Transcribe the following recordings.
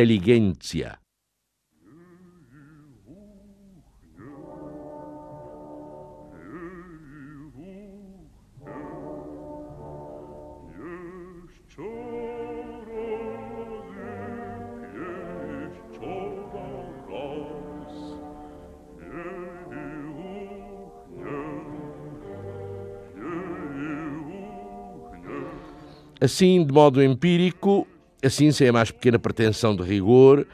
Inteligência. Assim, de modo empírico, Assim, sem a mais pequena pretensão de rigor,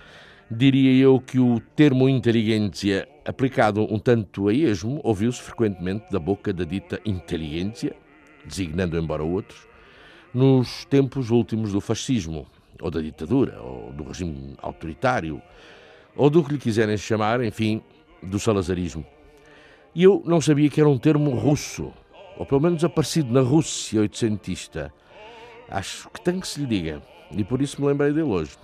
diria eu que o termo inteligência, aplicado um tanto a esmo, ouviu-se frequentemente da boca da dita inteligência, designando embora outros, nos tempos últimos do fascismo, ou da ditadura, ou do regime autoritário, ou do que lhe quiserem chamar, enfim, do salazarismo. E eu não sabia que era um termo russo, ou pelo menos aparecido na Rússia oitocentista. Acho que tem que se lhe diga. E por isso me lembrei dele hoje.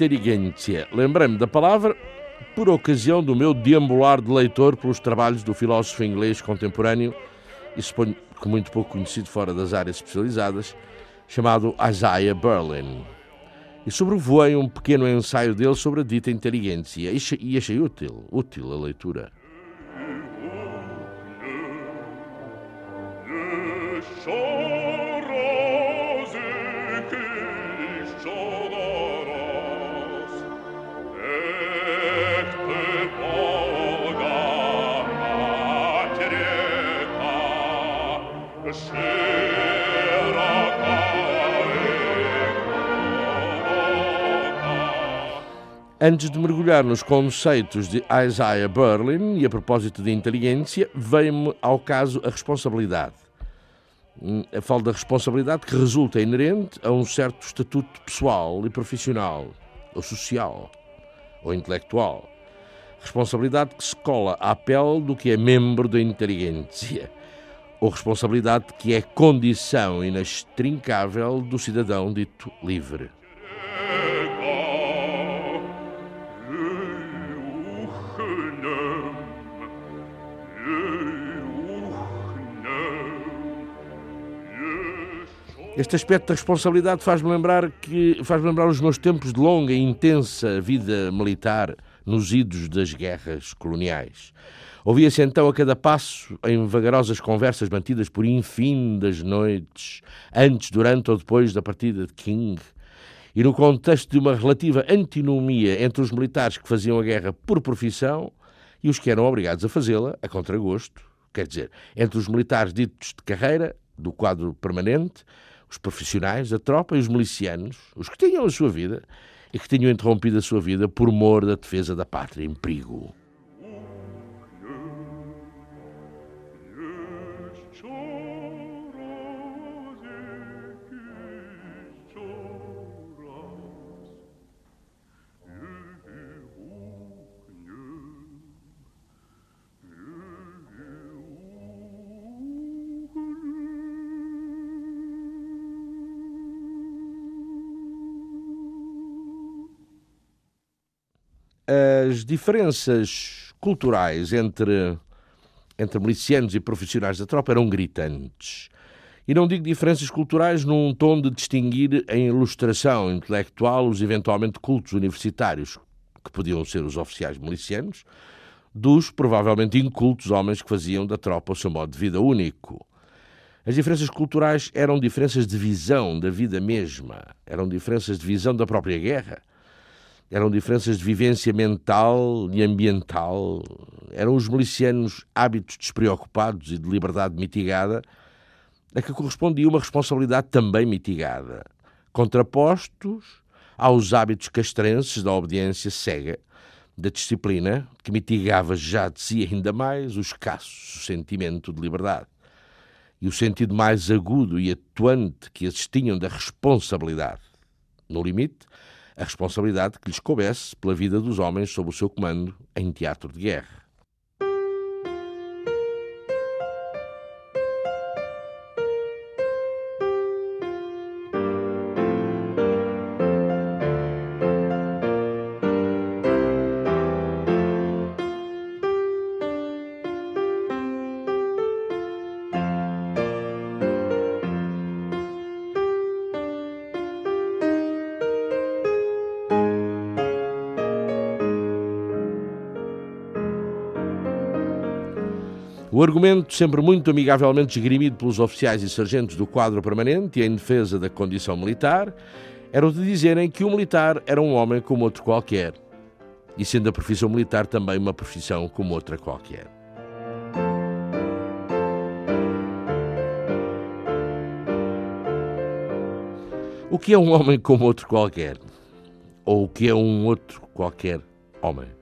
Inteligência. Lembrei-me da palavra por ocasião do meu deambular de leitor pelos trabalhos do filósofo inglês contemporâneo, e suponho que muito pouco conhecido fora das áreas especializadas, chamado Isaiah Berlin. E sobrevoei um pequeno ensaio dele sobre a dita inteligência e achei útil, útil a leitura. Antes de mergulhar nos conceitos de Isaiah Berlin e a propósito de inteligência, veio-me ao caso a responsabilidade. Hum, a falta da responsabilidade que resulta inerente a um certo estatuto pessoal e profissional, ou social, ou intelectual. Responsabilidade que se cola à pele do que é membro da inteligência, ou responsabilidade que é condição inextrincável do cidadão dito livre. Este aspecto da responsabilidade faz-me lembrar que faz lembrar os meus tempos de longa e intensa vida militar nos idos das guerras coloniais. Ouvia-se então a cada passo, em vagarosas conversas mantidas por infindas noites, antes, durante ou depois da partida de King, e no contexto de uma relativa antinomia entre os militares que faziam a guerra por profissão e os que eram obrigados a fazê-la a contragosto, quer dizer, entre os militares ditos de carreira, do quadro permanente, os profissionais, a tropa e os milicianos, os que tinham a sua vida e que tinham interrompido a sua vida por mor da defesa da pátria em perigo. As diferenças culturais entre, entre milicianos e profissionais da tropa eram gritantes. E não digo diferenças culturais num tom de distinguir em ilustração intelectual os eventualmente cultos universitários, que podiam ser os oficiais milicianos, dos provavelmente incultos homens que faziam da tropa o seu modo de vida único. As diferenças culturais eram diferenças de visão da vida mesma, eram diferenças de visão da própria guerra, eram diferenças de vivência mental e ambiental, eram os milicianos hábitos despreocupados e de liberdade mitigada, a que correspondia uma responsabilidade também mitigada, contrapostos aos hábitos castrenses da obediência cega, da disciplina, que mitigava já de si ainda mais o escasso sentimento de liberdade e o sentido mais agudo e atuante que eles tinham da responsabilidade. No limite, a responsabilidade que lhes coubesse pela vida dos homens sob o seu comando em teatro de guerra. O argumento, sempre muito amigavelmente esgrimido pelos oficiais e sargentos do quadro permanente em defesa da condição militar, era o de dizerem que o militar era um homem como outro qualquer, e sendo a profissão militar também uma profissão como outra qualquer. O que é um homem como outro qualquer? Ou o que é um outro qualquer homem?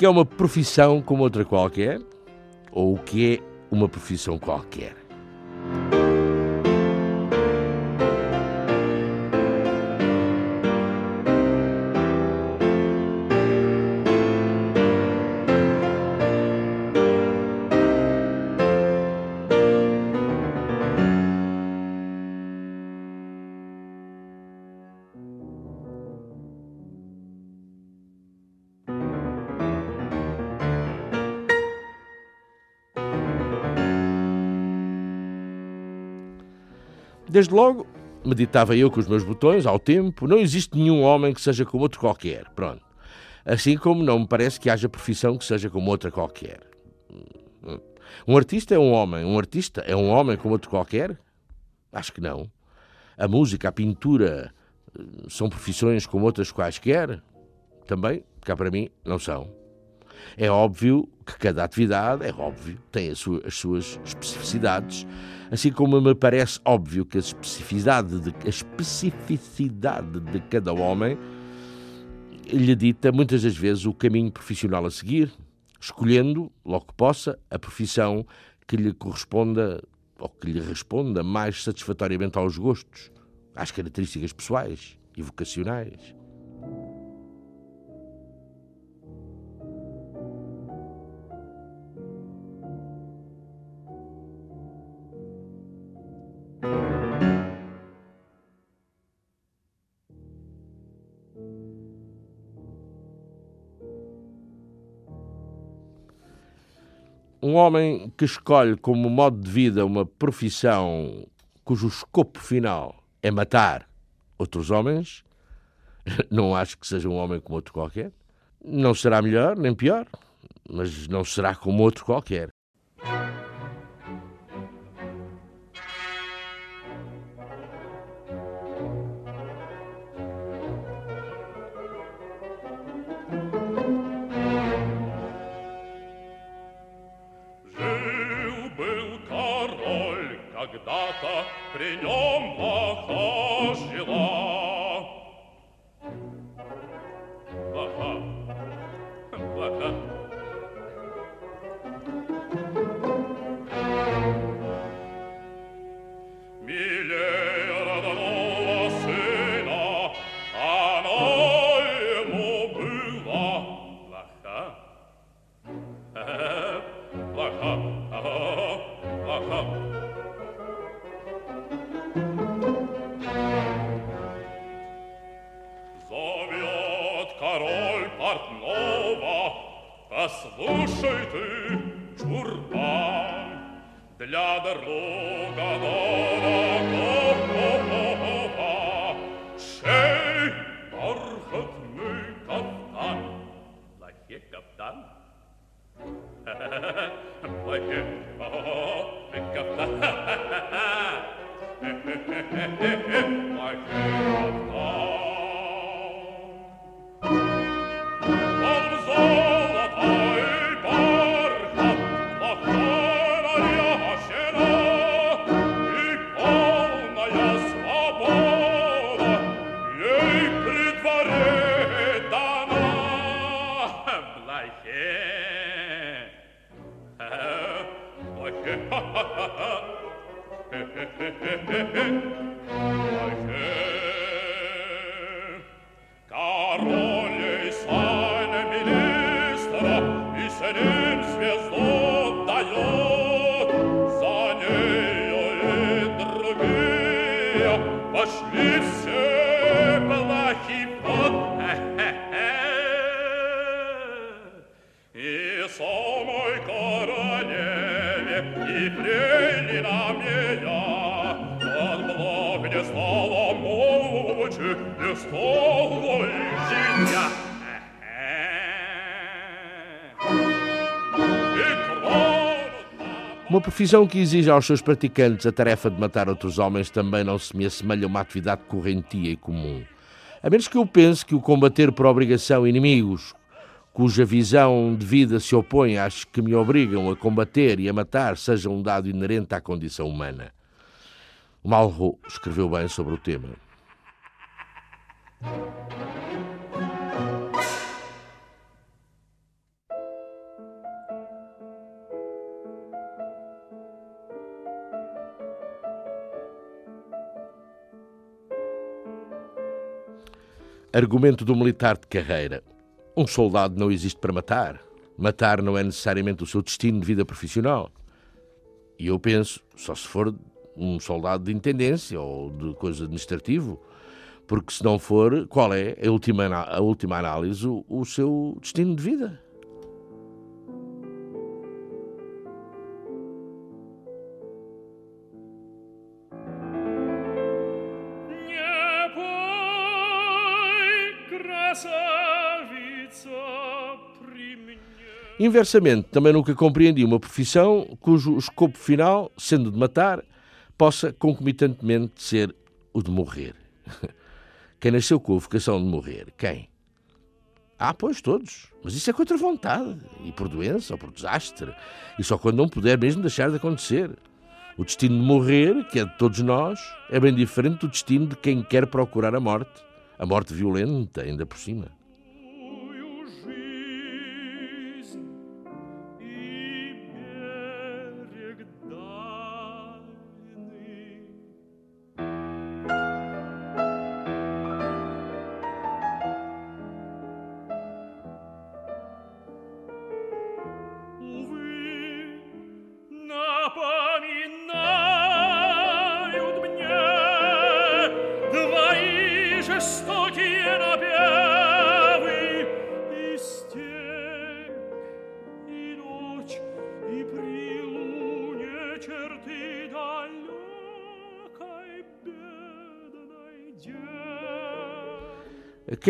Que é uma profissão como outra qualquer? Ou o que é uma profissão qualquer? Desde logo, meditava eu com os meus botões, ao tempo, não existe nenhum homem que seja como outro qualquer. Pronto. Assim como não me parece que haja profissão que seja como outra qualquer. Um artista é um homem. Um artista é um homem como outro qualquer? Acho que não. A música, a pintura são profissões como outras quaisquer? Também, cá para mim, não são. É óbvio que cada atividade, é óbvio, tem as suas especificidades, assim como me parece óbvio que a especificidade de, a especificidade de cada homem lhe dita muitas das vezes o caminho profissional a seguir, escolhendo, logo que possa, a profissão que lhe corresponda ou que lhe responda mais satisfatoriamente aos gostos, às características pessoais e vocacionais. Um homem que escolhe como modo de vida uma profissão cujo escopo final é matar outros homens, não acho que seja um homem como outro qualquer. Não será melhor nem pior, mas não será como outro qualquer. При нем плохо жила. la Uma profissão que exige aos seus praticantes a tarefa de matar outros homens também não se me assemelha a uma atividade correntia e comum. A menos que eu pense que o combater por obrigação inimigos, cuja visão de vida se opõe às que me obrigam a combater e a matar, seja um dado inerente à condição humana. Malraux escreveu bem sobre o tema. Argumento do militar de carreira. Um soldado não existe para matar. Matar não é necessariamente o seu destino de vida profissional. E eu penso, só se for um soldado de intendência ou de coisa administrativo, porque se não for, qual é, a última, a última análise, o, o seu destino de vida? Inversamente, também nunca compreendi uma profissão cujo escopo final, sendo de matar, possa concomitantemente ser o de morrer. Quem nasceu com a vocação de morrer? Quem? Ah, pois todos. Mas isso é contra vontade. E por doença ou por desastre. E só quando não puder mesmo deixar de acontecer. O destino de morrer, que é de todos nós, é bem diferente do destino de quem quer procurar a morte. A morte violenta, ainda por cima.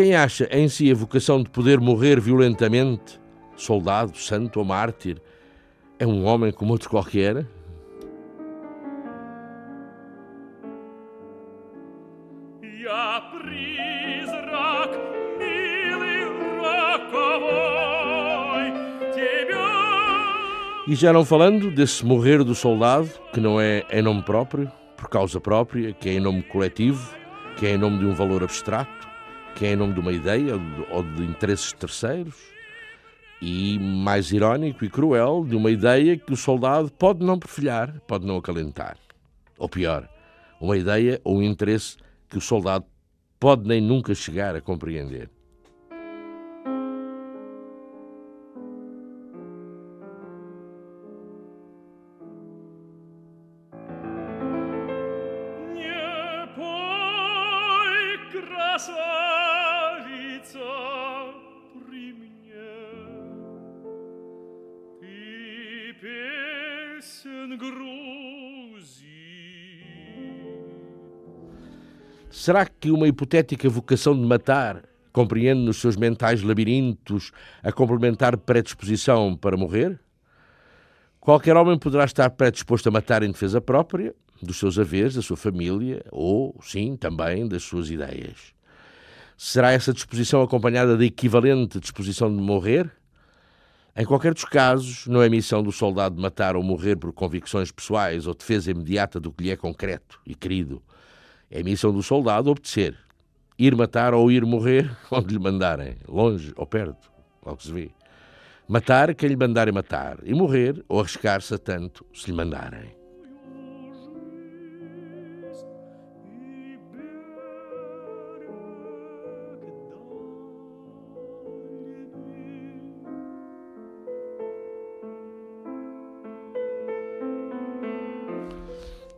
Quem acha em si a vocação de poder morrer violentamente, soldado, santo ou mártir, é um homem como outro qualquer? E já não falando desse morrer do soldado, que não é em nome próprio, por causa própria, que é em nome coletivo, que é em nome de um valor abstrato, que é em nome de uma ideia ou de interesses terceiros, e mais irónico e cruel, de uma ideia que o soldado pode não perfilhar, pode não acalentar. Ou pior, uma ideia ou um interesse que o soldado pode nem nunca chegar a compreender. Será que uma hipotética vocação de matar compreende nos seus mentais labirintos a complementar predisposição para morrer? Qualquer homem poderá estar predisposto a matar em defesa própria, dos seus haveres, da sua família, ou, sim, também das suas ideias. Será essa disposição acompanhada da equivalente disposição de morrer? Em qualquer dos casos, não é missão do soldado matar ou morrer por convicções pessoais ou defesa imediata do que lhe é concreto e querido. É missão do soldado obedecer, ir matar ou ir morrer onde lhe mandarem, longe ou perto, que se vê. Matar quem lhe mandarem matar, e morrer ou arriscar-se tanto se lhe mandarem.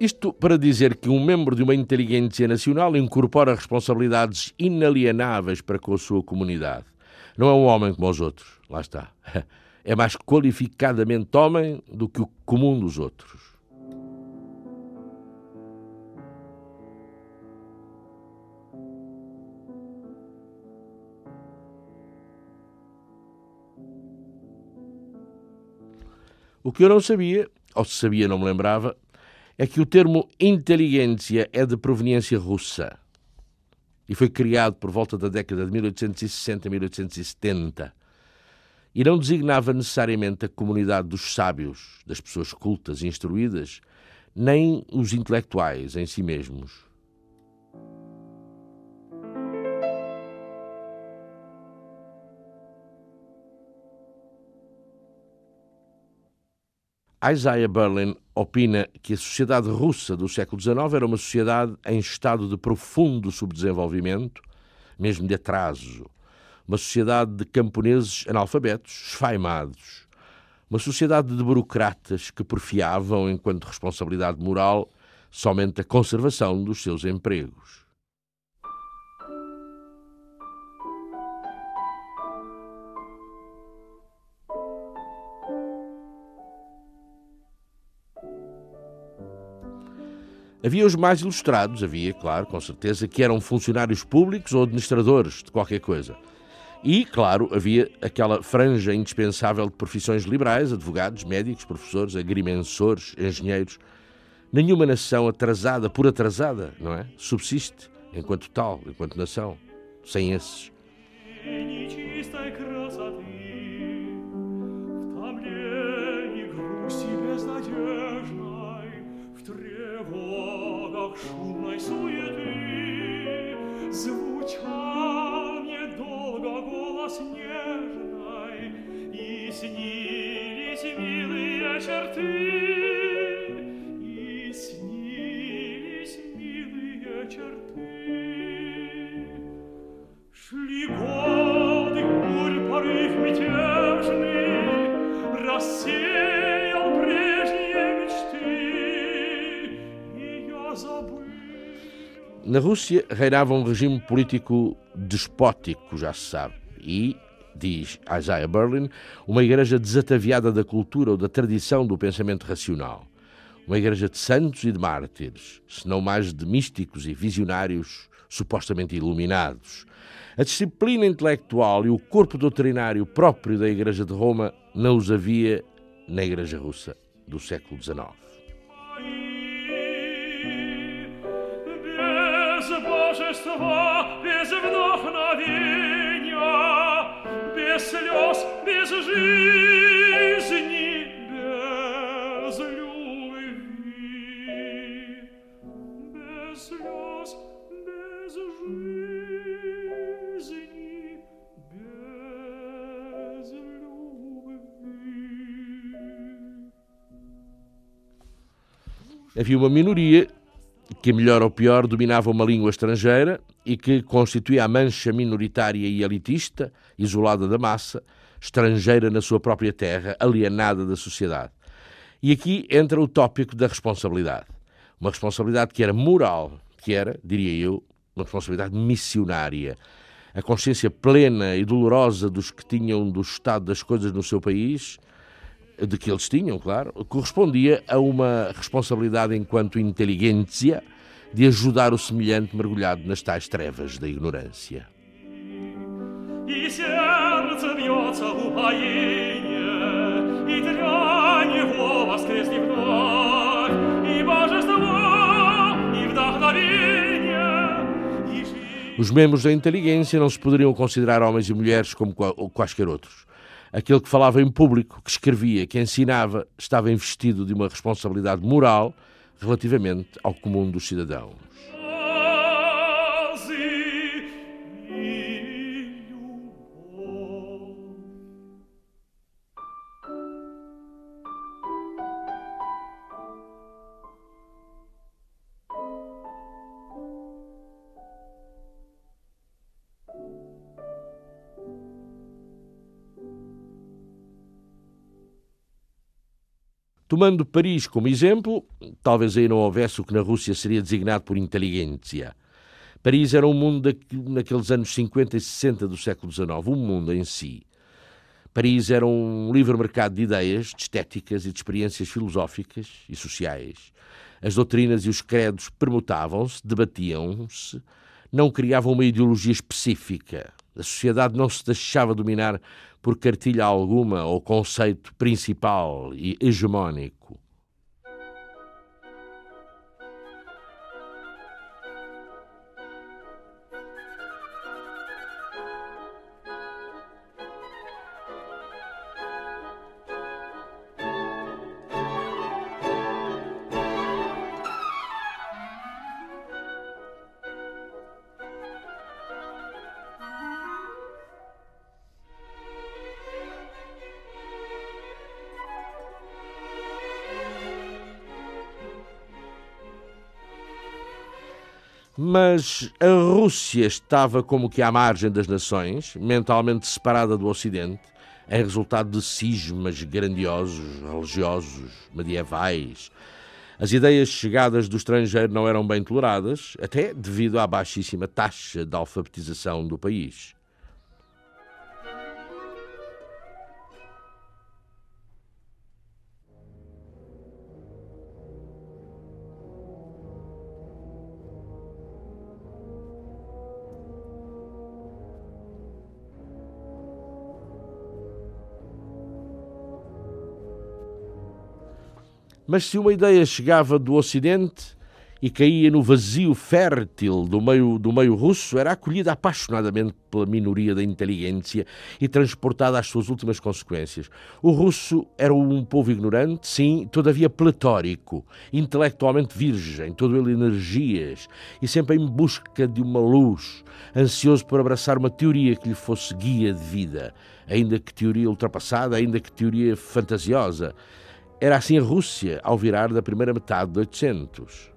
Isto para dizer que um membro de uma inteligência nacional incorpora responsabilidades inalienáveis para com a sua comunidade. Não é um homem como os outros, lá está. É mais qualificadamente homem do que o comum dos outros. O que eu não sabia, ou se sabia não me lembrava, é que o termo inteligência é de proveniência russa e foi criado por volta da década de 1860 1870 e não designava necessariamente a comunidade dos sábios, das pessoas cultas e instruídas, nem os intelectuais em si mesmos. Isaiah Berlin opina que a sociedade russa do século XIX era uma sociedade em estado de profundo subdesenvolvimento, mesmo de atraso. Uma sociedade de camponeses analfabetos, esfaimados. Uma sociedade de burocratas que porfiavam, enquanto responsabilidade moral, somente a conservação dos seus empregos. Havia os mais ilustrados, havia, claro, com certeza, que eram funcionários públicos ou administradores de qualquer coisa. E, claro, havia aquela franja indispensável de profissões liberais, advogados, médicos, professores, agrimensores, engenheiros. Nenhuma nação atrasada, por atrasada, não é? Subsiste enquanto tal, enquanto nação, sem esses. шумной суеты Звучал мне долго голос нежной, И снились милые черты, И снились милые черты. Шли годы, бурь, порыв мятежный, Рассеянный, Na Rússia reinava um regime político despótico, já se sabe, e, diz Isaiah Berlin, uma igreja desataviada da cultura ou da tradição do pensamento racional. Uma igreja de santos e de mártires, se não mais de místicos e visionários supostamente iluminados. A disciplina intelectual e o corpo doutrinário próprio da Igreja de Roma não os havia na Igreja Russa do século XIX. божества, без вдохновения, без слез, без жизни, без любви, без слез, без жизни, без любви. Havia uma minoria que, melhor ou pior, dominava uma língua estrangeira e que constituía a mancha minoritária e elitista, isolada da massa, estrangeira na sua própria terra, alienada da sociedade. E aqui entra o tópico da responsabilidade. Uma responsabilidade que era moral, que era, diria eu, uma responsabilidade missionária. A consciência plena e dolorosa dos que tinham do estado das coisas no seu país de que eles tinham, claro, correspondia a uma responsabilidade enquanto inteligência de ajudar o semelhante mergulhado nas tais trevas da ignorância. Os membros da inteligência não se poderiam considerar homens e mulheres como quaisquer outros. Aquele que falava em público, que escrevia, que ensinava, estava investido de uma responsabilidade moral relativamente ao comum dos cidadãos. Tomando Paris como exemplo, talvez aí não houvesse o que na Rússia seria designado por inteligência. Paris era um mundo naqueles anos 50 e 60 do século XIX, um mundo em si. Paris era um livre mercado de ideias, de estéticas e de experiências filosóficas e sociais. As doutrinas e os credos permutavam-se, debatiam-se, não criavam uma ideologia específica. A sociedade não se deixava dominar por cartilha alguma ou conceito principal e hegemónico. Mas a Rússia estava como que à margem das nações, mentalmente separada do Ocidente, em resultado de cismas grandiosos, religiosos, medievais. As ideias chegadas do estrangeiro não eram bem toleradas, até devido à baixíssima taxa de alfabetização do país. Mas se uma ideia chegava do Ocidente e caía no vazio fértil do meio, do meio russo, era acolhida apaixonadamente pela minoria da inteligência e transportada às suas últimas consequências. O russo era um povo ignorante, sim, todavia pletórico, intelectualmente virgem, todo ele energias e sempre em busca de uma luz, ansioso por abraçar uma teoria que lhe fosse guia de vida, ainda que teoria ultrapassada, ainda que teoria fantasiosa. Era assim a Rússia ao virar da primeira metade de 800.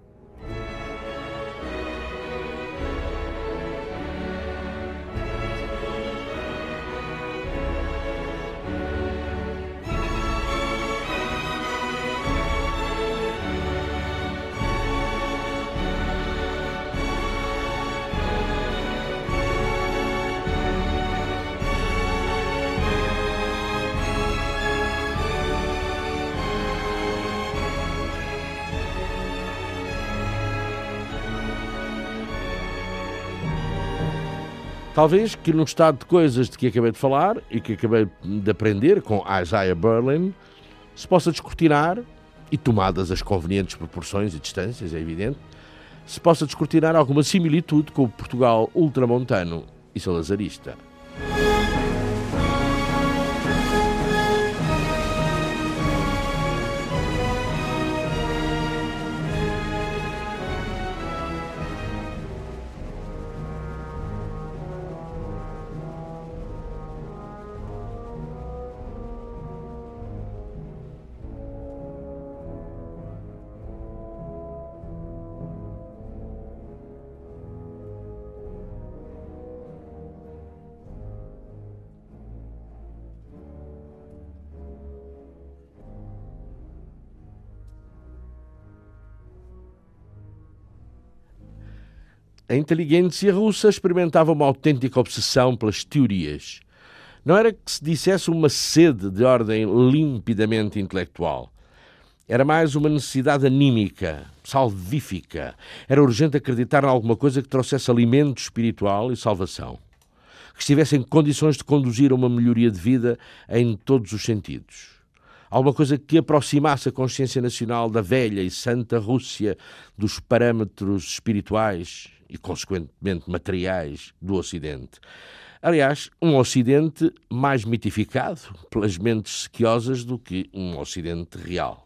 Talvez que num estado de coisas de que acabei de falar e que acabei de aprender com Isaiah Berlin, se possa descortinar, e tomadas as convenientes proporções e distâncias, é evidente, se possa descortinar alguma similitude com o Portugal ultramontano e salazarista. A inteligência russa experimentava uma autêntica obsessão pelas teorias. Não era que se dissesse uma sede de ordem limpidamente intelectual. Era mais uma necessidade anímica, salvífica. Era urgente acreditar em alguma coisa que trouxesse alimento espiritual e salvação. Que estivesse em condições de conduzir a uma melhoria de vida em todos os sentidos alguma coisa que aproximasse a consciência nacional da velha e santa Rússia dos parâmetros espirituais e, consequentemente, materiais do Ocidente. Aliás, um Ocidente mais mitificado pelas mentes sequiosas do que um Ocidente real.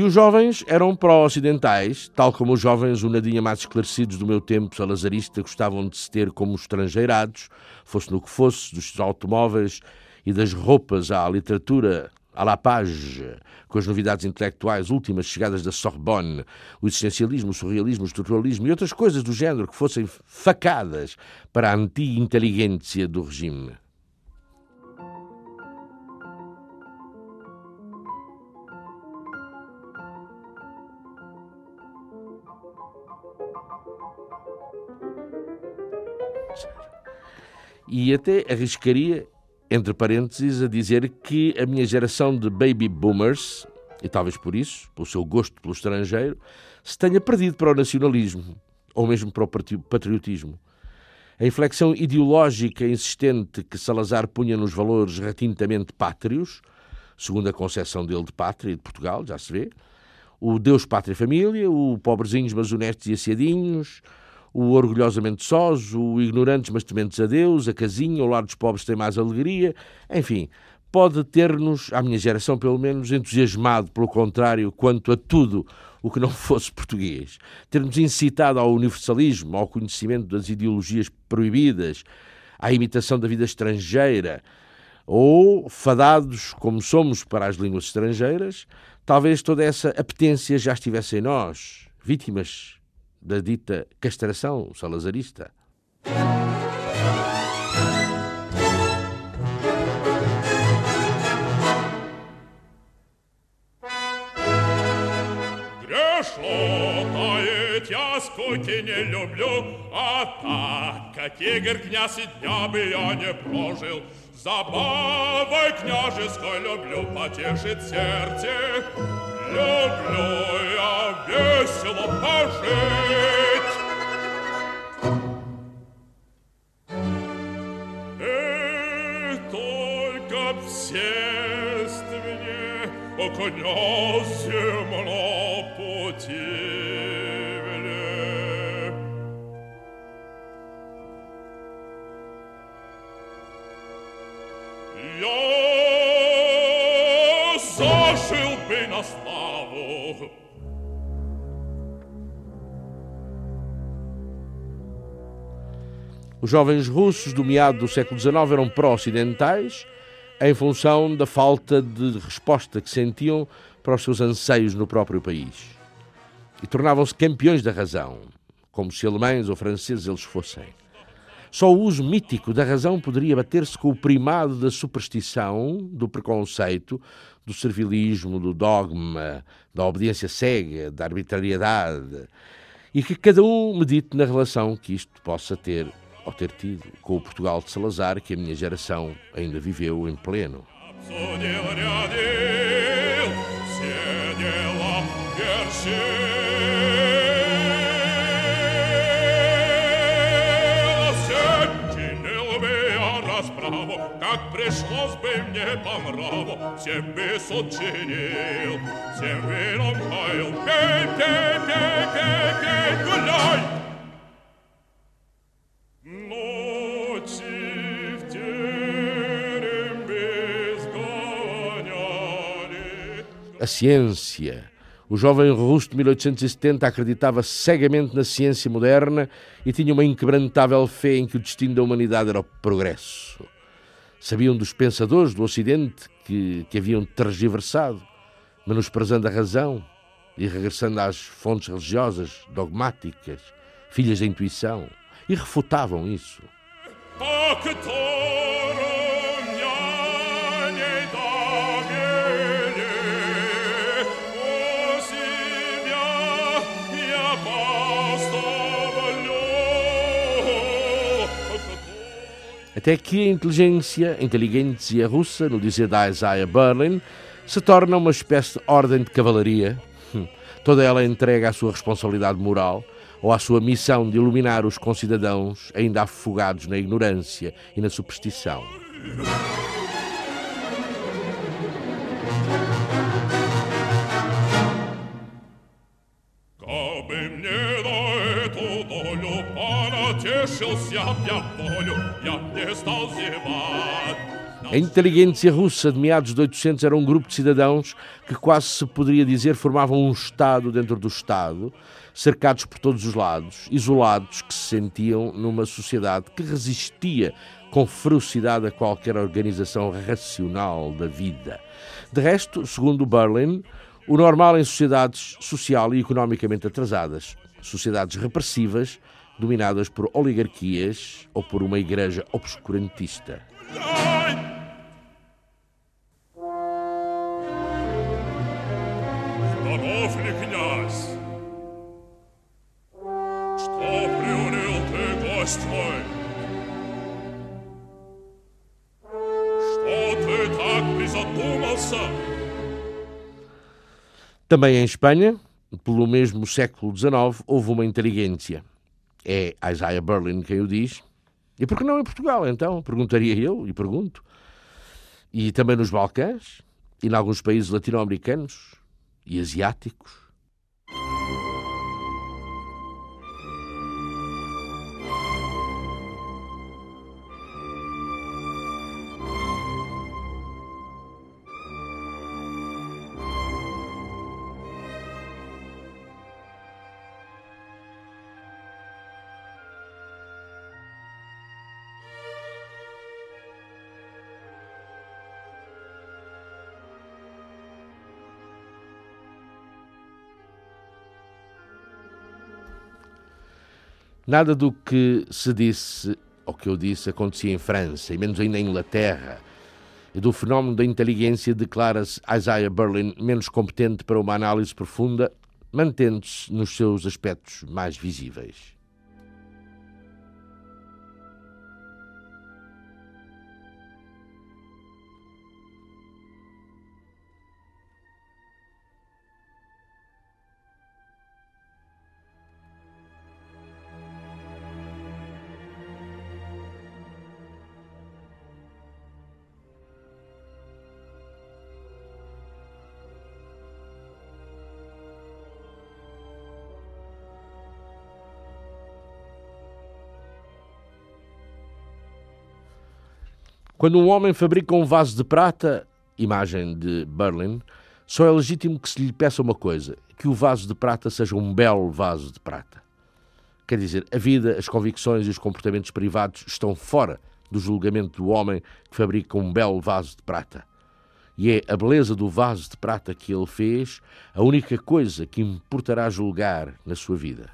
E os jovens eram pró-ocidentais, tal como os jovens um nadinha mais esclarecidos do meu tempo salazarista gostavam de se ter como estrangeirados, fosse no que fosse, dos automóveis e das roupas à literatura à la page, com as novidades intelectuais últimas chegadas da Sorbonne, o existencialismo, o surrealismo, o estruturalismo e outras coisas do género que fossem facadas para a anti-inteligência do regime. E até arriscaria, entre parênteses, a dizer que a minha geração de baby boomers, e talvez por isso, pelo seu gosto pelo estrangeiro, se tenha perdido para o nacionalismo, ou mesmo para o patriotismo. A inflexão ideológica insistente que Salazar punha nos valores retintamente pátrios, segundo a concepção dele de pátria e de Portugal, já se vê, o Deus, Pátria e Família, o pobrezinhos mas honestos e aciadinhos, o orgulhosamente sós, o ignorantes mas tementes a Deus, a casinha, o lar dos pobres tem mais alegria, enfim, pode ter-nos, à minha geração pelo menos, entusiasmado, pelo contrário, quanto a tudo o que não fosse português. Ter-nos incitado ao universalismo, ao conhecimento das ideologias proibidas, à imitação da vida estrangeira, ou, fadados como somos para as línguas estrangeiras, talvez toda essa apetência já estivesse em nós, vítimas da dita castração salazarista. скуки не люблю, а так, как игр князь и дня бы я не прожил. Забавой княжеской люблю потешить сердце, люблю я весело пожить. И только в сестре окна земного пути Os jovens russos do meado do século XIX eram pró-ocidentais em função da falta de resposta que sentiam para os seus anseios no próprio país. E tornavam-se campeões da razão, como se alemães ou franceses eles fossem. Só o uso mítico da razão poderia bater-se com o primado da superstição, do preconceito, do servilismo, do dogma, da obediência cega, da arbitrariedade, e que cada um medite na relação que isto possa ter ao ter tido com o Portugal de Salazar que a minha geração ainda viveu em pleno. как пришлось бы мне по нраву, всем бы сочинил, всем вином паял, пей, пей, пей, пей, пей, гуляй! A ciência. O jovem russo de 1870 acreditava cegamente na ciência moderna e tinha uma inquebrantável fé em que o destino da humanidade era o progresso. Sabiam dos pensadores do Ocidente que, que haviam tergiversado, menosprezando a razão e regressando às fontes religiosas, dogmáticas, filhas da intuição, e refutavam isso. Até que a inteligência, a inteligência russa, no dizer da Isaiah Berlin, se torna uma espécie de ordem de cavalaria, hum, toda ela entrega à sua responsabilidade moral ou à sua missão de iluminar os concidadãos ainda afogados na ignorância e na superstição. A inteligência russa de meados de 800 era um grupo de cidadãos que quase se poderia dizer formavam um Estado dentro do Estado, cercados por todos os lados, isolados, que se sentiam numa sociedade que resistia com ferocidade a qualquer organização racional da vida. De resto, segundo Berlin, o normal em sociedades social e economicamente atrasadas, sociedades repressivas, dominadas por oligarquias ou por uma igreja obscurantista. Também em Espanha, pelo mesmo século XIX, houve uma inteligência. É Isaiah Berlin quem o diz. E por que não em Portugal, então? Perguntaria eu e pergunto. E também nos Balcãs, e em alguns países latino-americanos e asiáticos. Nada do que se disse, ou que eu disse, acontecia em França, e menos ainda em Inglaterra. E do fenómeno da inteligência declara-se Isaiah Berlin menos competente para uma análise profunda, mantendo-se nos seus aspectos mais visíveis. Quando um homem fabrica um vaso de prata, imagem de Berlin, só é legítimo que se lhe peça uma coisa: que o vaso de prata seja um belo vaso de prata. Quer dizer, a vida, as convicções e os comportamentos privados estão fora do julgamento do homem que fabrica um belo vaso de prata. E é a beleza do vaso de prata que ele fez a única coisa que importará julgar na sua vida.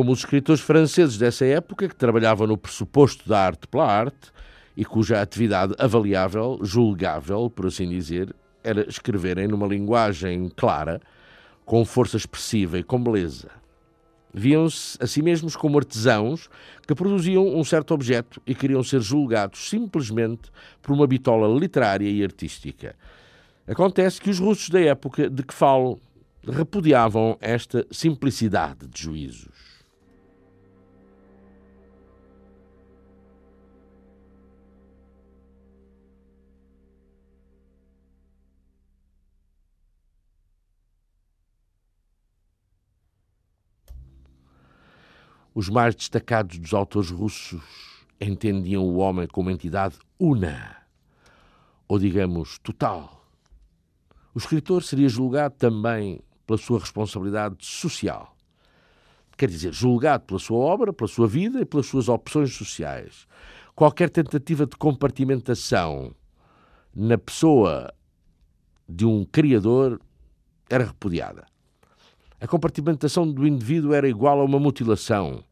Como os escritores franceses dessa época, que trabalhavam no pressuposto da arte pela arte e cuja atividade avaliável, julgável, por assim dizer, era escreverem numa linguagem clara, com força expressiva e com beleza. Viam-se a si mesmos como artesãos que produziam um certo objeto e queriam ser julgados simplesmente por uma bitola literária e artística. Acontece que os russos da época de que falo repudiavam esta simplicidade de juízos. Os mais destacados dos autores russos entendiam o homem como entidade una, ou digamos, total. O escritor seria julgado também pela sua responsabilidade social. Quer dizer, julgado pela sua obra, pela sua vida e pelas suas opções sociais. Qualquer tentativa de compartimentação na pessoa de um criador era repudiada. A compartimentação do indivíduo era igual a uma mutilação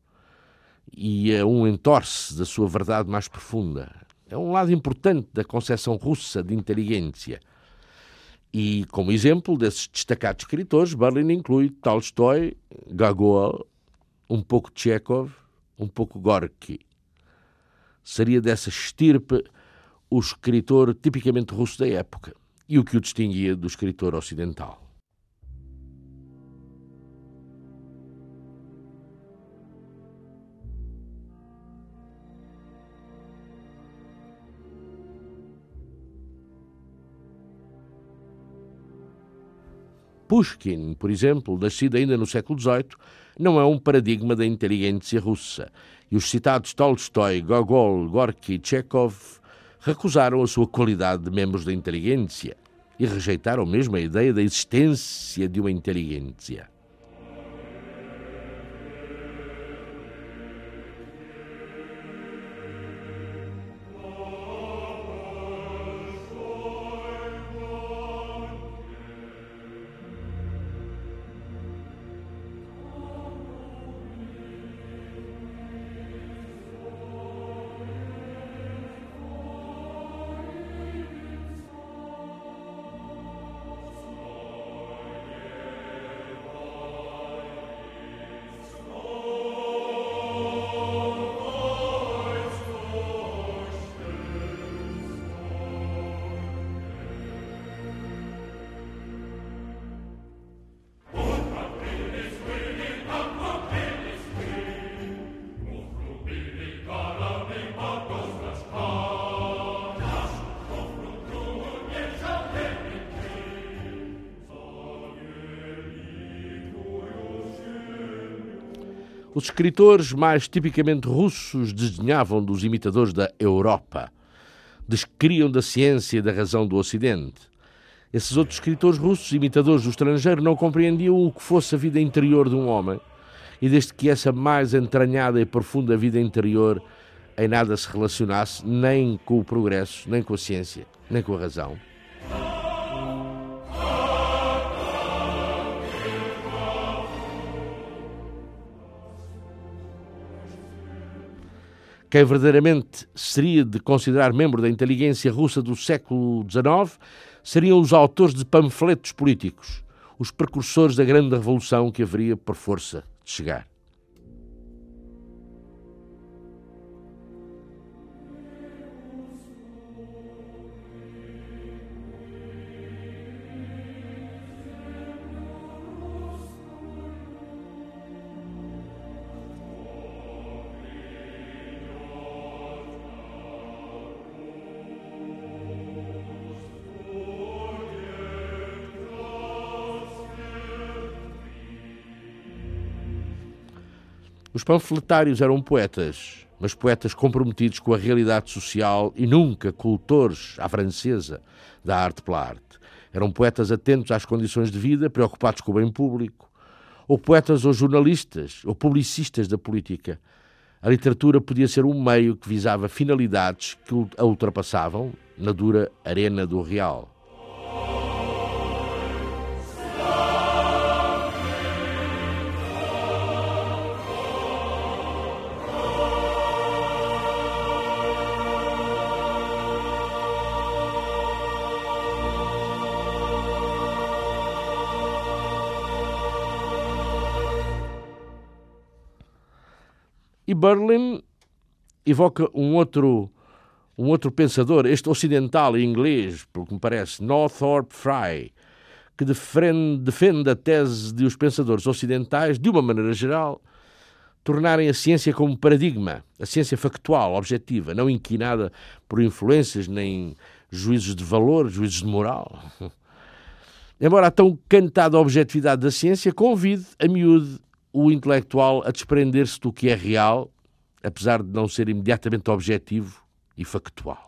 e a um entorce da sua verdade mais profunda. É um lado importante da concepção russa de inteligência. E, como exemplo desses destacados escritores, Berlin inclui Tolstói, Gogol, um pouco Chekhov, um pouco Gorky. Seria dessa estirpe o escritor tipicamente russo da época e o que o distinguia do escritor ocidental. Pushkin, por exemplo, nascido ainda no século XVIII, não é um paradigma da inteligência russa. E os citados Tolstói, Gogol, Gorky e Chekhov recusaram a sua qualidade de membros da inteligência e rejeitaram mesmo a ideia da existência de uma inteligência. Escritores mais tipicamente russos desdenhavam dos imitadores da Europa, descriam da ciência e da razão do Ocidente. Esses outros escritores russos, imitadores do estrangeiro, não compreendiam o que fosse a vida interior de um homem, e desde que essa mais entranhada e profunda vida interior em nada se relacionasse nem com o progresso, nem com a ciência, nem com a razão. Quem verdadeiramente seria de considerar membro da inteligência russa do século XIX seriam os autores de panfletos políticos, os precursores da grande revolução que haveria por força de chegar. Os panfletários eram poetas, mas poetas comprometidos com a realidade social e nunca cultores à francesa da arte pela arte. Eram poetas atentos às condições de vida, preocupados com o bem público, ou poetas ou jornalistas ou publicistas da política. A literatura podia ser um meio que visava finalidades que a ultrapassavam na dura arena do real. E Berlin evoca um outro, um outro pensador, este ocidental e inglês, pelo que me parece, Northrop Frye, que defende, defende a tese de os pensadores ocidentais, de uma maneira geral, tornarem a ciência como paradigma, a ciência factual, objetiva, não inquinada por influências nem juízos de valor, juízos de moral. Embora a tão cantada objetividade da ciência convide a miúde o intelectual a desprender-se do que é real, apesar de não ser imediatamente objetivo e factual.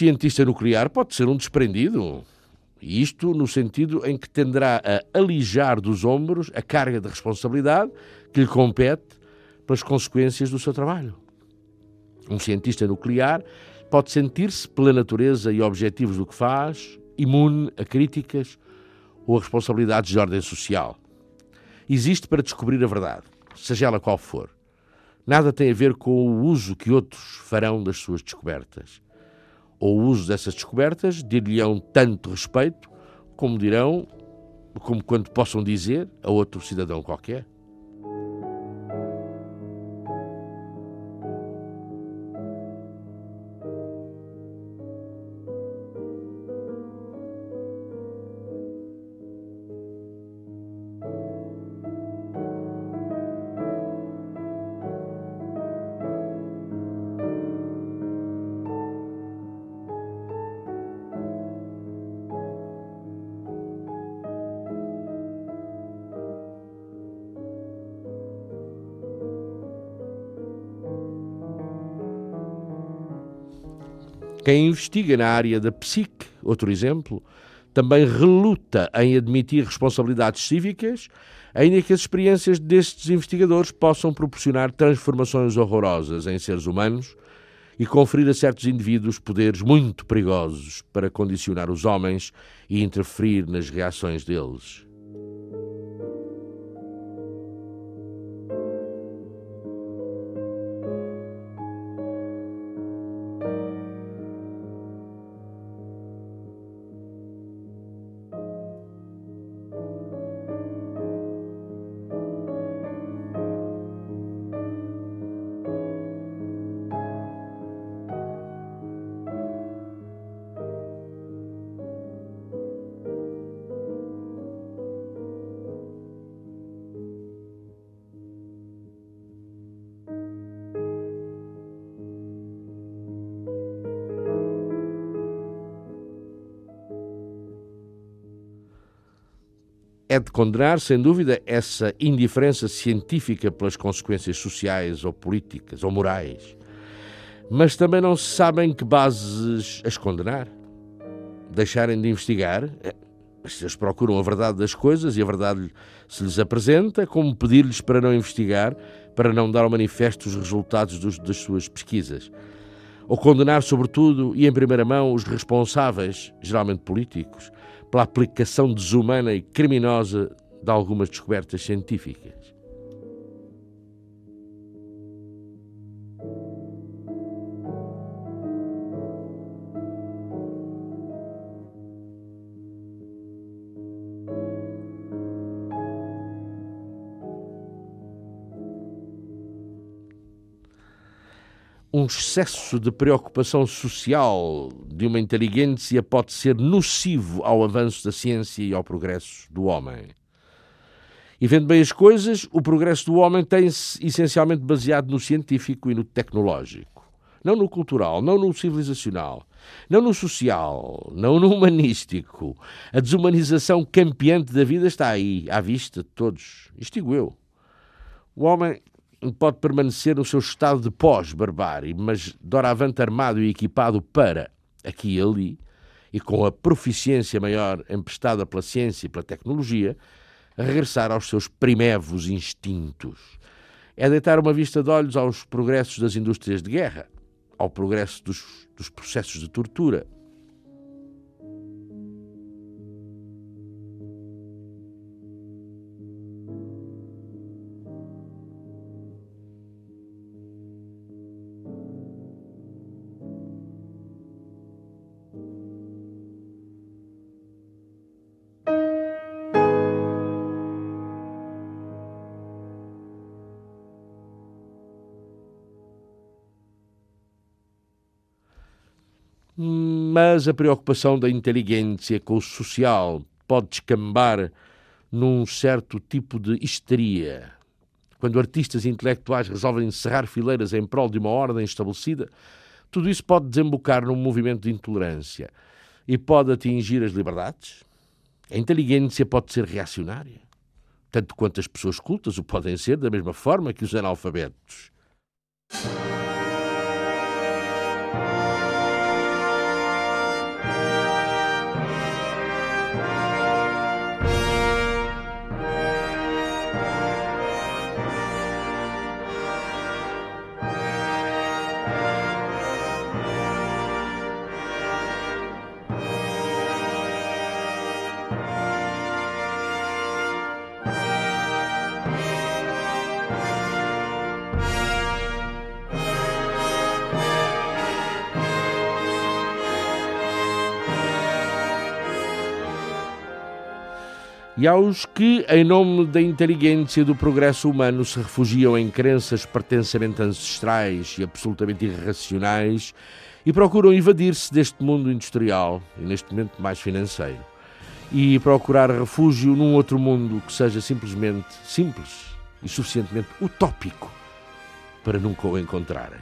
Cientista nuclear pode ser um desprendido. Isto no sentido em que tenderá a alijar dos ombros a carga de responsabilidade que lhe compete pelas consequências do seu trabalho. Um cientista nuclear pode sentir-se, pela natureza e objetivos do que faz, imune a críticas ou a responsabilidades de ordem social. Existe para descobrir a verdade, seja ela qual for. Nada tem a ver com o uso que outros farão das suas descobertas ou o uso dessas descobertas dir-lhe-ão tanto respeito como dirão, como quando possam dizer a outro cidadão qualquer. Quem investiga na área da psique, outro exemplo, também reluta em admitir responsabilidades cívicas, ainda que as experiências destes investigadores possam proporcionar transformações horrorosas em seres humanos e conferir a certos indivíduos poderes muito perigosos para condicionar os homens e interferir nas reações deles. É de condenar, sem dúvida, essa indiferença científica pelas consequências sociais ou políticas ou morais. Mas também não se sabe em que bases as condenar. Deixarem de investigar, é, se eles procuram a verdade das coisas e a verdade se lhes apresenta, como pedir-lhes para não investigar, para não dar ao manifesto os resultados dos, das suas pesquisas. Ou condenar, sobretudo, e em primeira mão, os responsáveis, geralmente políticos, pela aplicação desumana e criminosa de algumas descobertas científicas. Excesso de preocupação social de uma inteligência pode ser nocivo ao avanço da ciência e ao progresso do homem. E vendo bem as coisas, o progresso do homem tem-se essencialmente baseado no científico e no tecnológico. Não no cultural, não no civilizacional, não no social, não no humanístico. A desumanização campeante da vida está aí, à vista de todos. Isto digo eu. O homem pode permanecer no seu estado de pós-barbárie, mas doravante armado e equipado para, aqui e ali, e com a proficiência maior emprestada pela ciência e pela tecnologia, regressar aos seus primevos instintos. É deitar uma vista de olhos aos progressos das indústrias de guerra, ao progresso dos, dos processos de tortura, Mas a preocupação da inteligência com o social pode descambar num certo tipo de histeria. Quando artistas intelectuais resolvem encerrar fileiras em prol de uma ordem estabelecida, tudo isso pode desembocar num movimento de intolerância e pode atingir as liberdades. A inteligência pode ser reacionária, tanto quanto as pessoas cultas o podem ser, da mesma forma que os analfabetos. E aos que, em nome da inteligência do progresso humano, se refugiam em crenças pertencamente ancestrais e absolutamente irracionais e procuram evadir-se deste mundo industrial e, neste momento, mais financeiro e procurar refúgio num outro mundo que seja simplesmente simples e suficientemente utópico para nunca o encontrarem.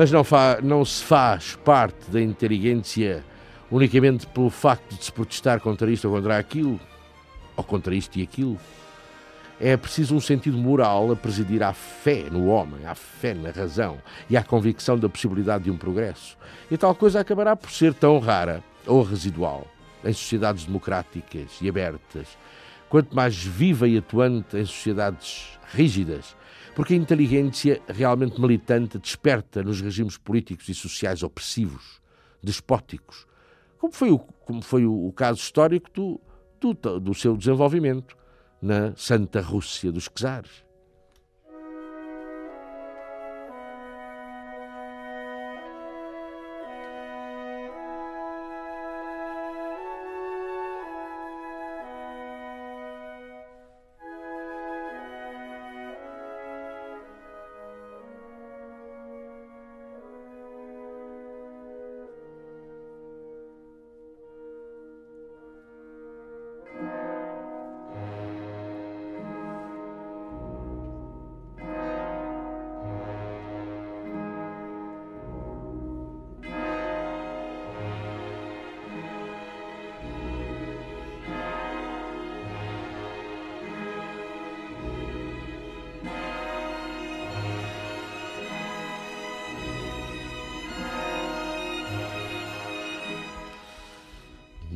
Mas não, não, se faz parte da inteligência unicamente pelo facto de se protestar contra isto ou contra aquilo, ou contra isto e aquilo. É preciso um sentido moral a presidir à fé no homem, à fé na razão e à convicção da possibilidade de um progresso. E tal coisa acabará por ser tão rara ou residual em sociedades democráticas e abertas, quanto mais viva e atuante em sociedades rígidas porque a inteligência realmente militante desperta nos regimes políticos e sociais opressivos, despóticos, como foi o, como foi o, caso histórico do, do, do seu desenvolvimento na Santa Rússia dos Czares.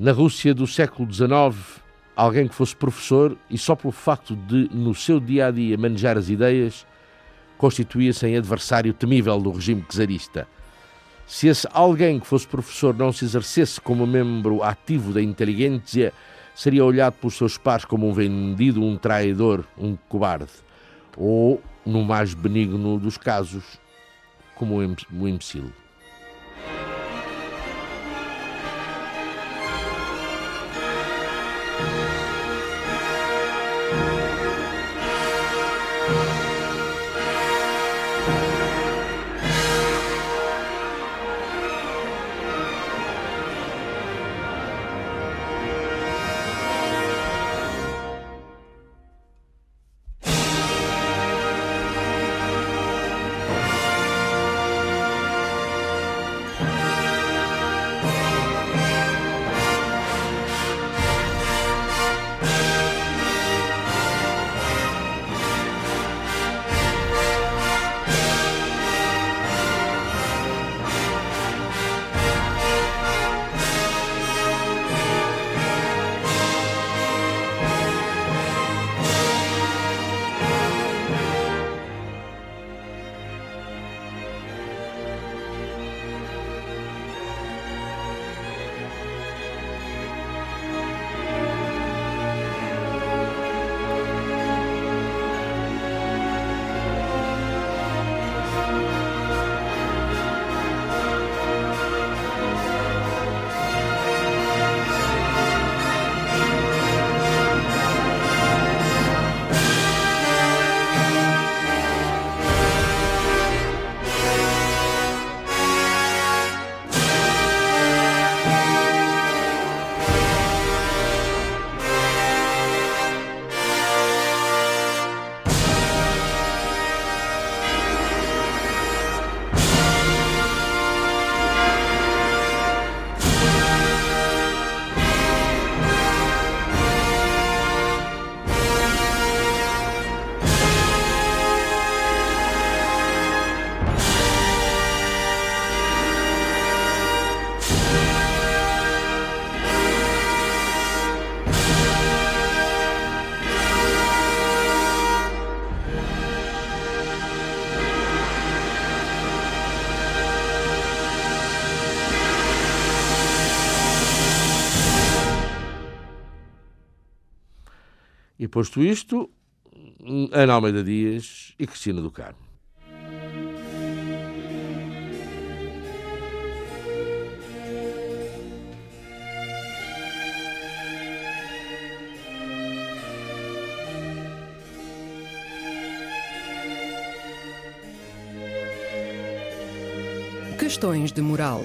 Na Rússia do século XIX, alguém que fosse professor e só pelo facto de, no seu dia a dia, manejar as ideias, constituía-se em adversário temível do regime czarista. Se esse alguém que fosse professor não se exercesse como membro ativo da inteligência, seria olhado pelos seus pares como um vendido, um traidor, um cobarde. Ou, no mais benigno dos casos, como um imbecil. Posto isto, Ana Almeida Dias e Cristina do Carmo. Questões de moral.